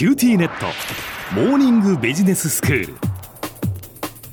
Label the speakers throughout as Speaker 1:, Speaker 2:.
Speaker 1: QTnet。モーニングビジネススクール。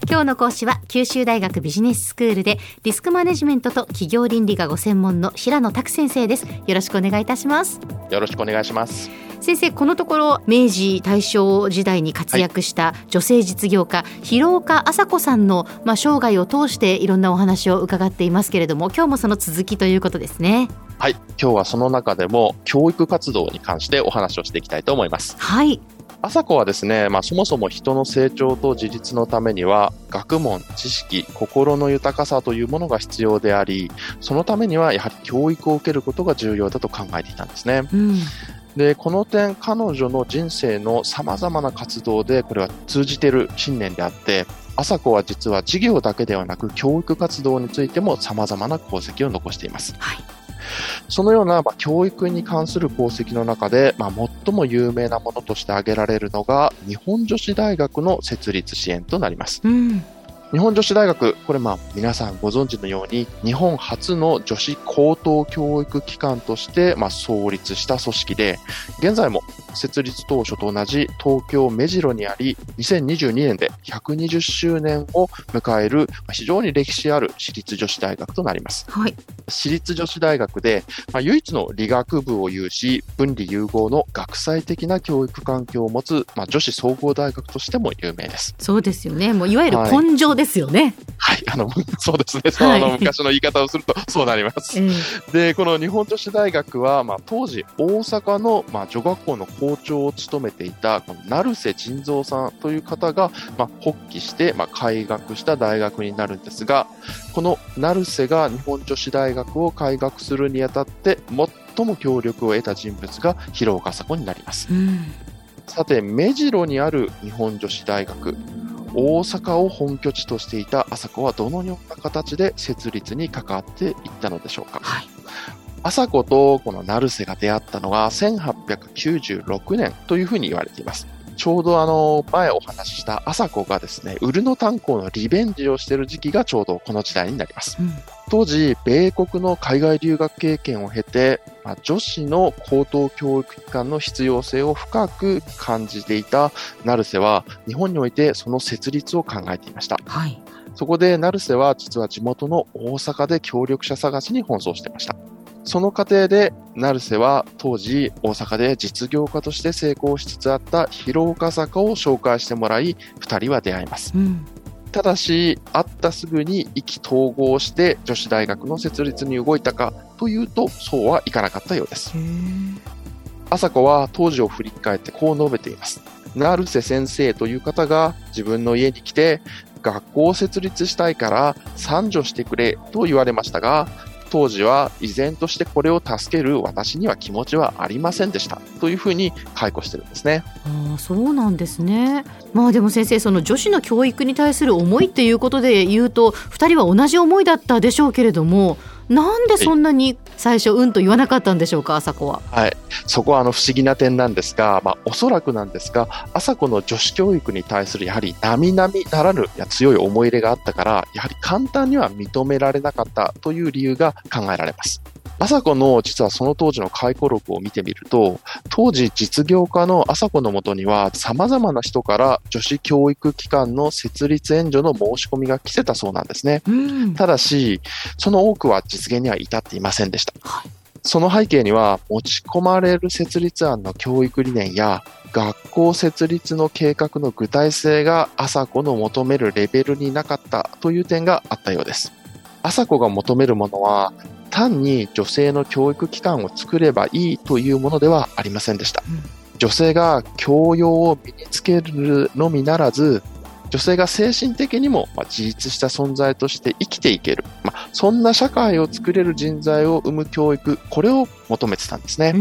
Speaker 2: 今日の講師は九州大学ビジネススクールでリスクマネジメントと企業倫理がご専門の平野琢先生です。よろしくお願いいたします。
Speaker 3: よろしくお願いします
Speaker 2: 先生このところ明治大正時代に活躍した女性実業家、はい、広岡浅子さんの、まあ、生涯を通していろんなお話を伺っていますけれども今日もその続きということですね。
Speaker 3: はい。今日はその中でも教育活動に関してお話をしていきたいと思います。
Speaker 2: はい。
Speaker 3: 朝子はですね、まあ、そもそも人の成長と自立のためには学問、知識、心の豊かさというものが必要であり、そのためにはやはり教育を受けることが重要だと考えていたんですね。うんで、この点、彼女の人生の様々な活動で、これは通じている信念であって、朝子は実は事業だけではなく、教育活動についても様々な功績を残しています。はいそのような、まあ、教育に関する功績の中で、まあ、最も有名なものとして挙げられるのが、日本女子大学の設立支援となります。うん日本女子大学、これまあ皆さんご存知のように日本初の女子高等教育機関としてまあ創立した組織で、現在も設立当初と同じ東京目白にあり、2022年で120周年を迎える非常に歴史ある私立女子大学となります。はい、私立女子大学で、まあ、唯一の理学部を有し、分離融合の学際的な教育環境を持つ、まあ、女子総合大学としても有名です。
Speaker 2: そうですよね。もういわゆる根性ですよね。
Speaker 3: はい、あの、そうですね。その、昔の言い方をすると、そうなります。で、この日本女子大学は、まあ、当時、大阪の、まあ、女学校の校長を務めていた、この成瀬仁蔵さんという方が、まあ、発起して、まあ、開学した大学になるんですが、この成瀬が日本女子大学を開学するにあたって、最も協力を得た人物が広岡佐子になります。さて、目白にある日本女子大学。大阪を本拠地としていた朝子はどのような形で設立に関わっていったのでしょうか？はい朝子とこの成瀬が出会ったのが1896年というふうに言われています。ちょうどあの、前お話しした朝子がですね、ウルノ炭鉱のリベンジをしている時期がちょうどこの時代になります。うん、当時、米国の海外留学経験を経て、まあ、女子の高等教育機関の必要性を深く感じていた成瀬は、日本においてその設立を考えていました。はい、そこで成瀬は実は地元の大阪で協力者探しに奔走していました。その過程で、成瀬は当時大阪で実業家として成功しつつあった広岡坂を紹介してもらい、二人は出会います。うん、ただし、会ったすぐに意気投合して女子大学の設立に動いたかというと、そうはいかなかったようです。朝子は当時を振り返ってこう述べています。成瀬先生という方が自分の家に来て、学校を設立したいから賛助してくれと言われましたが、当時は依然としてこれを助ける私には気持ちはありませんでしたというふうに解雇してるんですね。
Speaker 2: あそうなんですね。まあでも先生その女子の教育に対する思いっていうことで言うと2人は同じ思いだったでしょうけれどもなんでそんなに最初、うんと言わなかったんでしょうか、朝子は。
Speaker 3: はい、そこはあの不思議な点なんですが、まあ、おそらくなんですが、朝子の女子教育に対するやはり並々ならぬや強い思い入れがあったから、やはり簡単には認められなかったという理由が考えられます。朝子の実はその当時の回顧録を見てみると、当時実業家の朝子のもとには様々な人から女子教育機関の設立援助の申し込みが来てたそうなんですね。ただし、その多くは実現には至っていませんでした。はいその背景には持ち込まれる設立案の教育理念や学校設立の計画の具体性が朝子の求めるレベルになかったという点があったようです。朝子が求めるものは単に女性の教育機関を作ればいいというものではありませんでした。うん、女性が教養を身につけるのみならず、女性が精神的にも自立した存在として生きていける、まあ、そんな社会を作れる人材を生む教育、これを求めてたんですね。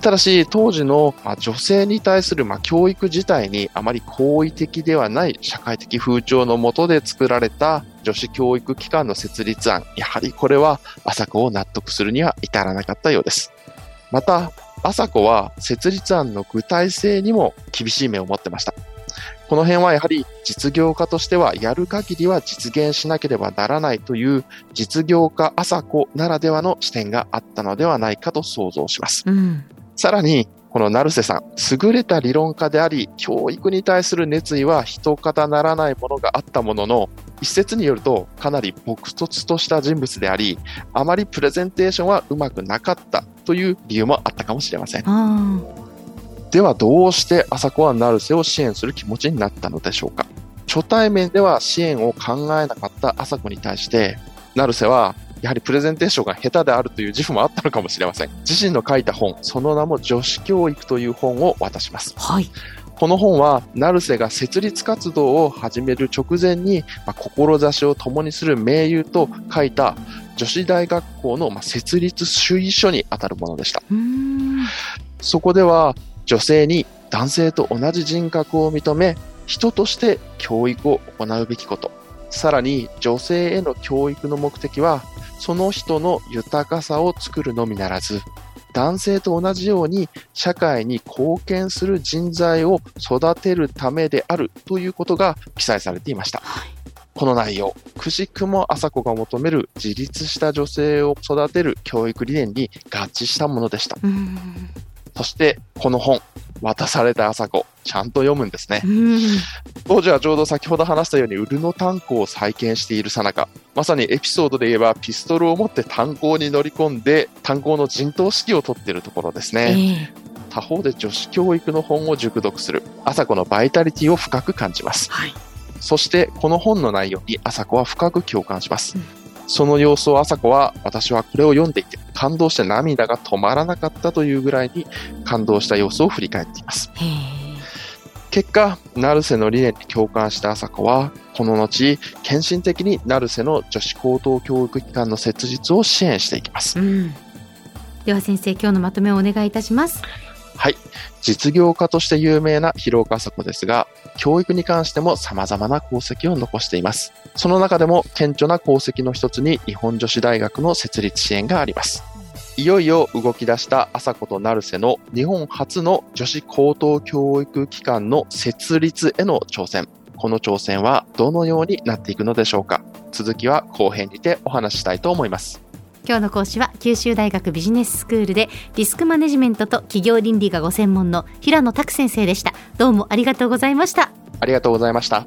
Speaker 3: ただし、当時の、まあ、女性に対する、まあ、教育自体にあまり好意的ではない社会的風潮のもとで作られた女子教育機関の設立案、やはりこれは朝子を納得するには至らなかったようです。また、朝子は設立案の具体性にも厳しい目を持ってました。この辺はやはり実業家としてはやる限りは実現しなければならないという実業家朝子ならではの視点があったのではないかと想像します。うん、さらにこの成瀬さん、優れた理論家であり、教育に対する熱意は人方ならないものがあったものの、一説によるとかなり朴突とした人物であり、あまりプレゼンテーションはうまくなかったという理由もあったかもしれません。ではどうして朝子は成瀬を支援する気持ちになったのでしょうか？初対面では支援を考えなかった朝子に対して、成瀬はやはりプレゼンテーションが下手であるという自負もあったのかもしれません。自身の書いた本、その名も女子教育という本を渡します。
Speaker 2: はい。
Speaker 3: この本は、成瀬が設立活動を始める直前に、まあ、志を共にする盟友と書いた女子大学校の、まあ、設立主義書にあたるものでした。そこでは、女性に男性と同じ人格を認め、人として教育を行うべきこと。さらに、女性への教育の目的は、その人の豊かさを作るのみならず、男性と同じように社会に貢献する人材を育てるためであるということが記載されていました。この内容、くしくも朝子が求める自立した女性を育てる教育理念に合致したものでした。そして、この本、渡された朝子、ちゃんと読むんですね。当時はちょうど先ほど話したように、ウルの炭鉱を再建しているさなか、まさにエピソードで言えば、ピストルを持って炭鉱に乗り込んで、炭鉱の陣頭指揮を取っているところですね。えー、他方で女子教育の本を熟読する、朝子のバイタリティを深く感じます。はい、そして、この本の内容に朝子は深く共感します。うんその様子を朝子は、私はこれを読んでいて、感動して涙が止まらなかったというぐらいに感動した様子を振り返っています。結果、成瀬の理念に共感した朝子は、この後、献身的に成瀬の女子高等教育機関の設立を支援していきます。うん、
Speaker 2: では先生、今日のまとめをお願いいたします。
Speaker 3: はい。実業家として有名な広岡朝子ですが、教育に関しても様々な功績を残しています。その中でも顕著な功績の一つに日本女子大学の設立支援があります。いよいよ動き出した朝子と成瀬の日本初の女子高等教育機関の設立への挑戦。この挑戦はどのようになっていくのでしょうか？続きは後編にてお話ししたいと思います。
Speaker 2: 今日の講師は九州大学ビジネススクールでリスクマネジメントと企業倫理がご専門の平野琢先生でしたどうもありがとうございました
Speaker 3: ありがとうございました